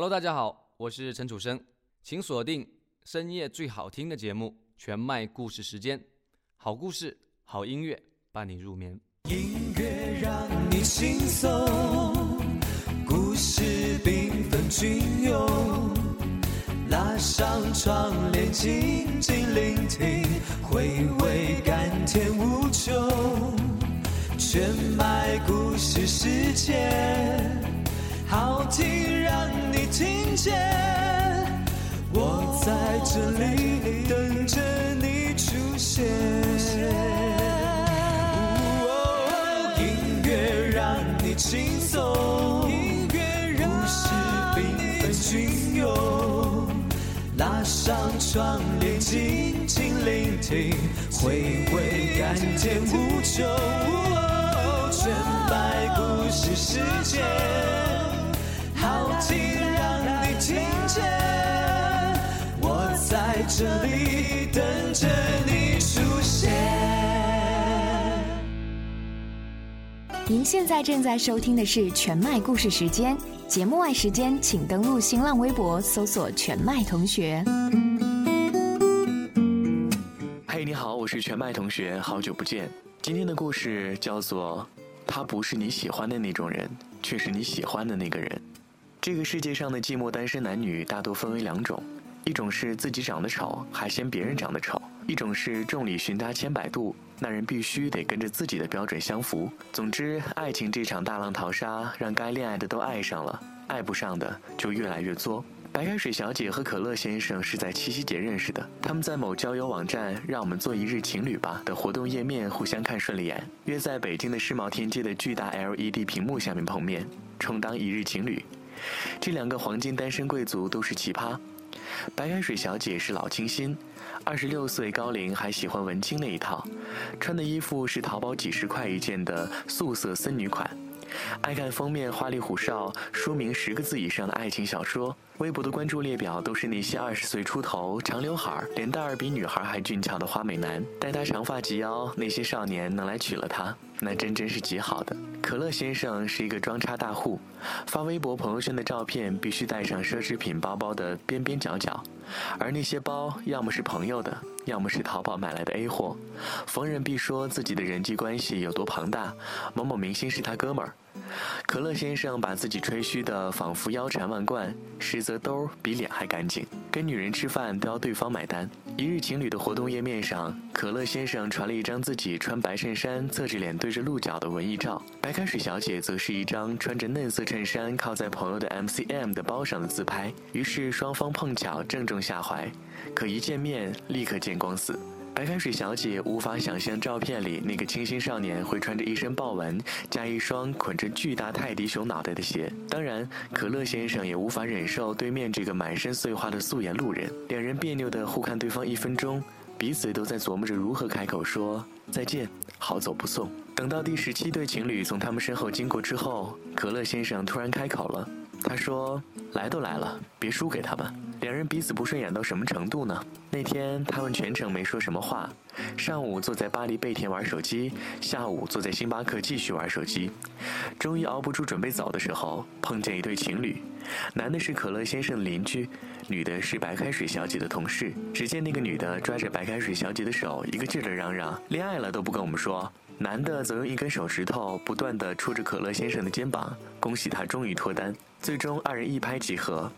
Hello，大家好，我是陈楚生，请锁定深夜最好听的节目《全麦故事时间》，好故事、好音乐伴你入眠。音乐让你轻松，故事缤纷隽永，拉上窗帘静静聆听，回味甘甜无穷。全麦故事时间，天无穷。全白故事时间，好听让你听见，我在这里等着你出现。您现在正在收听的是全麦故事时间，节目外时间请登录新浪微博搜索“全麦同学”。我是全麦同学，好久不见。今天的故事叫做《他不是你喜欢的那种人，却是你喜欢的那个人》。这个世界上的寂寞单身男女大多分为两种，一种是自己长得丑还嫌别人长得丑，一种是众里寻他千百度，那人必须得跟着自己的标准相符。总之，爱情这场大浪淘沙，让该恋爱的都爱上了，爱不上的就越来越作。白开水小姐和可乐先生是在七夕节认识的，他们在某交友网站“让我们做一日情侣吧”的活动页面互相看顺了眼，约在北京的世贸天阶的巨大 LED 屏幕下面碰面，充当一日情侣。这两个黄金单身贵族都是奇葩。白开水小姐是老清新，二十六岁高龄还喜欢文青那一套，穿的衣服是淘宝几十块一件的素色森女款，爱看封面花里胡哨、书名十个字以上的爱情小说。微博的关注列表都是那些二十岁出头、长刘海儿、脸蛋儿比女孩还俊俏的花美男，待她长发及腰，那些少年能来娶了她，那真真是极好的。可乐先生是一个装叉大户，发微博朋友圈的照片必须带上奢侈品包包的边边角角，而那些包要么是朋友的，要么是淘宝买来的 A 货，逢人必说自己的人际关系有多庞大，某某明星是他哥们儿。可乐先生把自己吹嘘的仿佛腰缠万贯，实则兜比脸还干净。跟女人吃饭都要对方买单。一日情侣的活动页面上，可乐先生传了一张自己穿白衬衫、侧着脸对着鹿角的文艺照，白开水小姐则是一张穿着嫩色衬衫靠在朋友的 MCM 的包上的自拍。于是双方碰巧正中下怀，可一见面立刻见光死。白开水小姐无法想象照片里那个清新少年会穿着一身豹纹加一双捆着巨大泰迪熊脑袋的鞋。当然，可乐先生也无法忍受对面这个满身碎花的素颜路人。两人别扭地互看对方一分钟，彼此都在琢磨着如何开口说再见，好走不送。等到第十七对情侣从他们身后经过之后，可乐先生突然开口了，他说：“来都来了，别输给他吧。”两人彼此不顺眼到什么程度呢？那天他们全程没说什么话，上午坐在巴黎贝甜玩手机，下午坐在星巴克继续玩手机。终于熬不住准备走的时候，碰见一对情侣，男的是可乐先生的邻居，女的是白开水小姐的同事。只见那个女的抓着白开水小姐的手，一个劲儿的嚷嚷：“恋爱了都不跟我们说。”男的则用一根手指头不断地戳着可乐先生的肩膀，恭喜他终于脱单。最终二人一拍即合。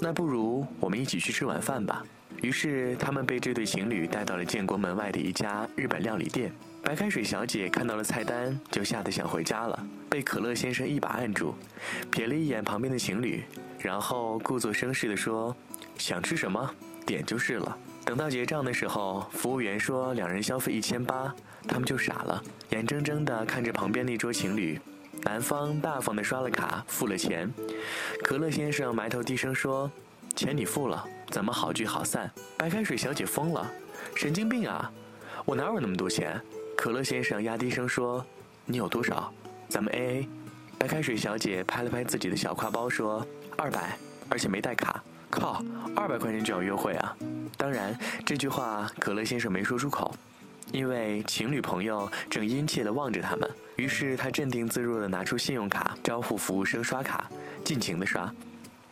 那不如我们一起去吃晚饭吧。于是他们被这对情侣带到了建国门外的一家日本料理店。白开水小姐看到了菜单，就吓得想回家了，被可乐先生一把按住，瞥了一眼旁边的情侣，然后故作绅士地说：“想吃什么，点就是了。”等到结账的时候，服务员说两人消费一千八，他们就傻了，眼睁睁地看着旁边那桌情侣。男方大方地刷了卡，付了钱。可乐先生埋头低声说：“钱你付了，咱们好聚好散。”白开水小姐疯了：“神经病啊！我哪有那么多钱？”可乐先生压低声说：“你有多少？咱们 A A。”白开水小姐拍了拍自己的小挎包说：“二百，而且没带卡。”靠，二百块钱就要约会啊！当然，这句话可乐先生没说出口。因为情侣朋友正殷切地望着他们，于是他镇定自若地拿出信用卡，招呼服务生刷卡，尽情地刷。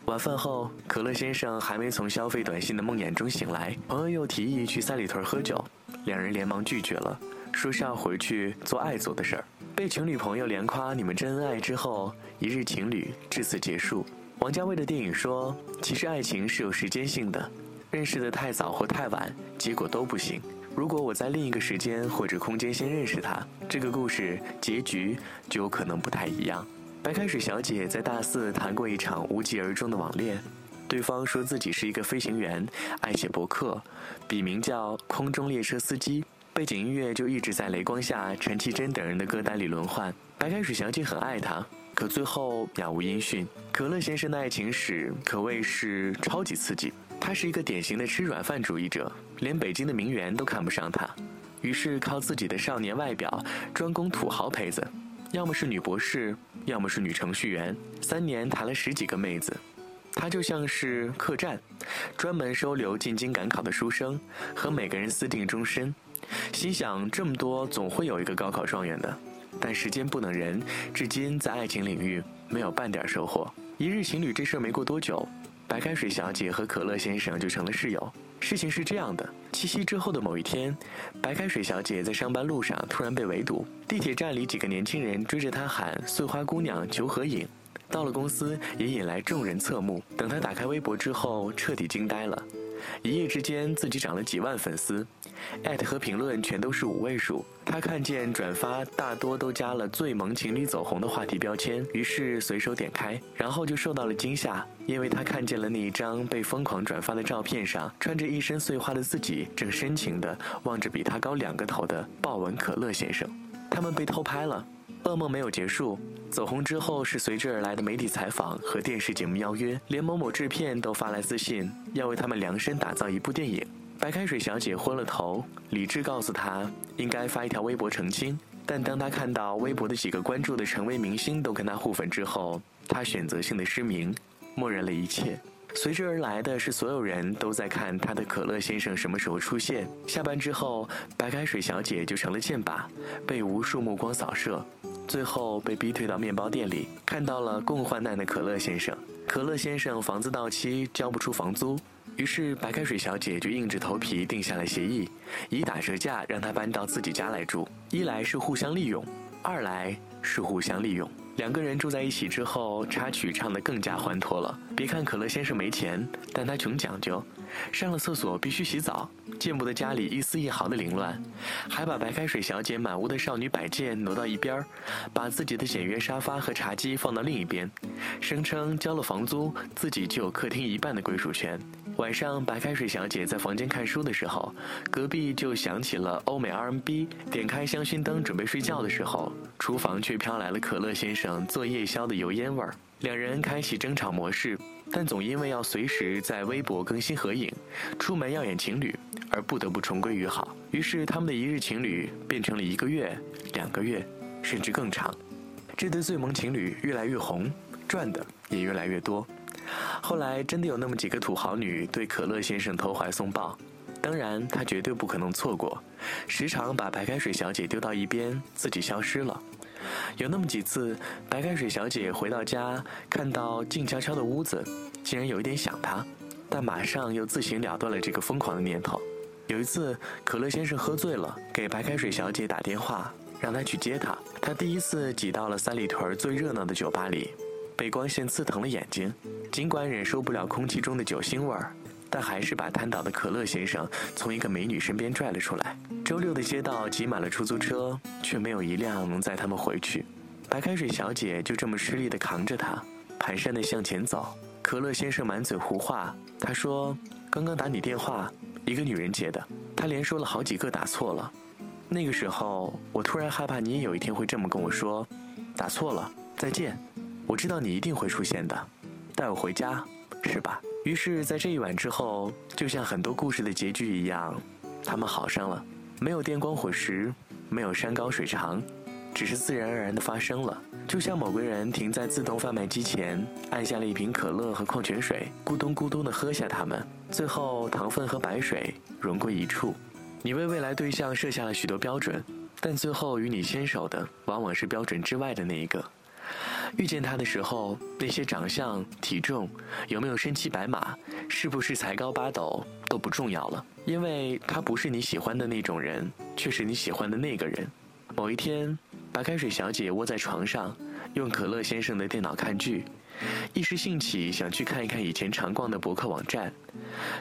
晚饭后，可乐先生还没从消费短信的梦魇中醒来，朋友又提议去三里屯喝酒，两人连忙拒绝了，说是要回去做爱做的事儿。被情侣朋友连夸你们真恩爱之后，一日情侣至此结束。王家卫的电影说，其实爱情是有时间性的，认识的太早或太晚，结果都不行。如果我在另一个时间或者空间先认识他，这个故事结局就有可能不太一样。白开水小姐在大四谈过一场无疾而终的网恋，对方说自己是一个飞行员，爱写博客，笔名叫“空中列车司机”，背景音乐就一直在雷光下、陈绮贞等人的歌单里轮换。白开水小姐很爱他，可最后杳无音讯。可乐先生的爱情史可谓是超级刺激，他是一个典型的吃软饭主义者，连北京的名媛都看不上他，于是靠自己的少年外表专攻土豪胚子。要么是女博士，要么是女程序员，三年谈了十几个妹子，他就像是客栈，专门收留进京赶考的书生，和每个人私定终身。心想这么多，总会有一个高考状元的，但时间不等人，至今在爱情领域没有半点收获。一日情侣这事儿没过多久，白开水小姐和可乐先生就成了室友。事情是这样的：七夕之后的某一天，白开水小姐在上班路上突然被围堵，地铁站里几个年轻人追着她喊“碎花姑娘求合影”。到了公司，也引来众人侧目。等她打开微博之后，彻底惊呆了。一夜之间，自己涨了几万粉丝，艾特和评论全都是五位数。他看见转发大多都加了“最萌情侣走红”的话题标签，于是随手点开，然后就受到了惊吓，因为他看见了那一张被疯狂转发的照片上，穿着一身碎花的自己，正深情地望着比他高两个头的豹纹可乐先生。他们被偷拍了。噩梦没有结束，走红之后是随之而来的媒体采访和电视节目邀约，连某某制片都发来私信，要为他们量身打造一部电影。白开水小姐昏了头，理智告诉她应该发一条微博澄清，但当她看到微博的几个关注的成为明星都跟她互粉之后，她选择性的失明，默认了一切。随之而来的是，所有人都在看他的可乐先生什么时候出现。下班之后，白开水小姐就成了箭靶，被无数目光扫射。最后被逼退到面包店里，看到了共患难的可乐先生。可乐先生房子到期交不出房租，于是白开水小姐就硬着头皮定下了协议，以打折价让他搬到自己家来住。一来是互相利用，二来是互相利用。两个人住在一起之后，插曲唱得更加欢脱了。别看可乐先生没钱，但他穷讲究，上了厕所必须洗澡，见不得家里一丝一毫的凌乱，还把白开水小姐满屋的少女摆件挪到一边儿把自己的简约沙发和茶几放到另一边，声称交了房租，自己就有客厅一半的归属权。晚上，白开水小姐在房间看书的时候，隔壁就响起了欧美 R&B。点开香薰灯准备睡觉的时候，厨房却飘来了可乐先生做夜宵的油烟味儿。两人开启争吵模式，但总因为要随时在微博更新合影，出门要演情侣，而不得不重归于好。于是，他们的一日情侣变成了一个月、两个月，甚至更长。这对最萌情侣越来越红，赚的也越来越多。后来真的有那么几个土豪女对可乐先生投怀送抱，当然他绝对不可能错过，时常把白开水小姐丢到一边，自己消失了。有那么几次，白开水小姐回到家，看到静悄悄的屋子，竟然有一点想他，但马上又自行了断了这个疯狂的念头。有一次，可乐先生喝醉了，给白开水小姐打电话，让她去接他。他第一次挤到了三里屯最热闹的酒吧里。被光线刺疼了眼睛，尽管忍受不了空气中的酒腥味儿，但还是把瘫倒的可乐先生从一个美女身边拽了出来。周六的街道挤满了出租车，却没有一辆能载他们回去。白开水小姐就这么吃力地扛着他，蹒跚地向前走。可乐先生满嘴胡话，他说：“刚刚打你电话，一个女人接的。”他连说了好几个打错了。那个时候，我突然害怕你也有一天会这么跟我说：“打错了，再见。”我知道你一定会出现的，带我回家，是吧？于是，在这一晚之后，就像很多故事的结局一样，他们好上了。没有电光火石，没有山高水长，只是自然而然的发生了。就像某个人停在自动贩卖机前，按下了一瓶可乐和矿泉水，咕咚咕咚的喝下它们，最后糖分和白水融归一处。你为未来对象设下了许多标准，但最后与你牵手的，往往是标准之外的那一个。遇见他的时候，那些长相、体重，有没有身骑白马，是不是才高八斗都不重要了，因为他不是你喜欢的那种人，却是你喜欢的那个人。某一天，白开水小姐窝在床上，用可乐先生的电脑看剧，一时兴起想去看一看以前常逛的博客网站。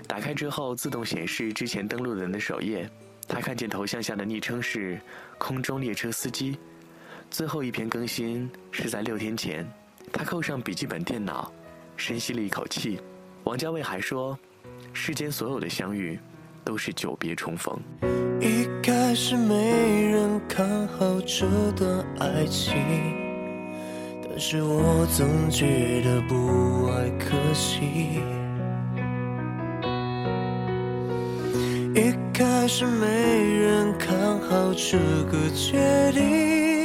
打开之后，自动显示之前登录人的首页，她看见头像下的昵称是“空中列车司机”。最后一篇更新是在六天前，他扣上笔记本电脑，深吸了一口气。王家卫还说：“世间所有的相遇，都是久别重逢。”一开始没人看好这段爱情，但是我总觉得不爱可惜。一开始没人看好这个决定。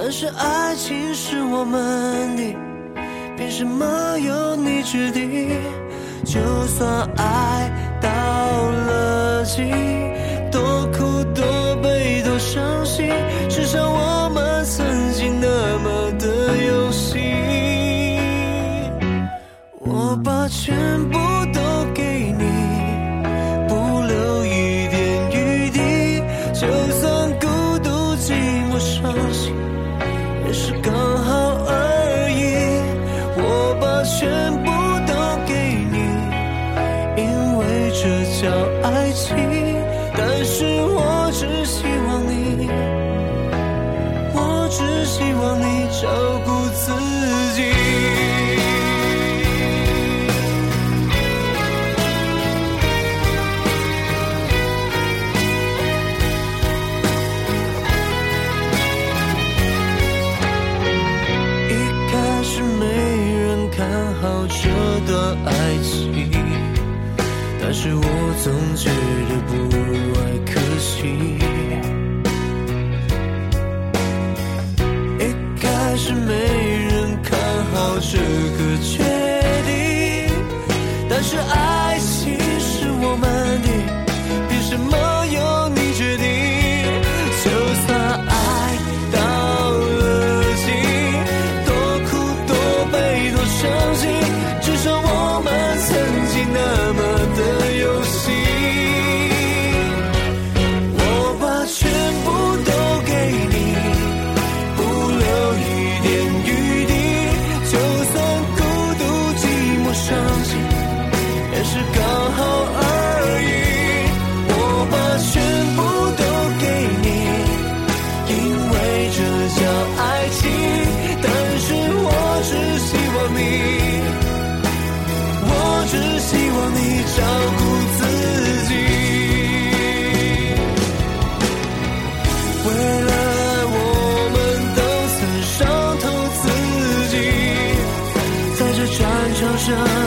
但是爱情是我们的，凭什么由你决定？就算爱到了尽，多苦没人看好这个圈 passion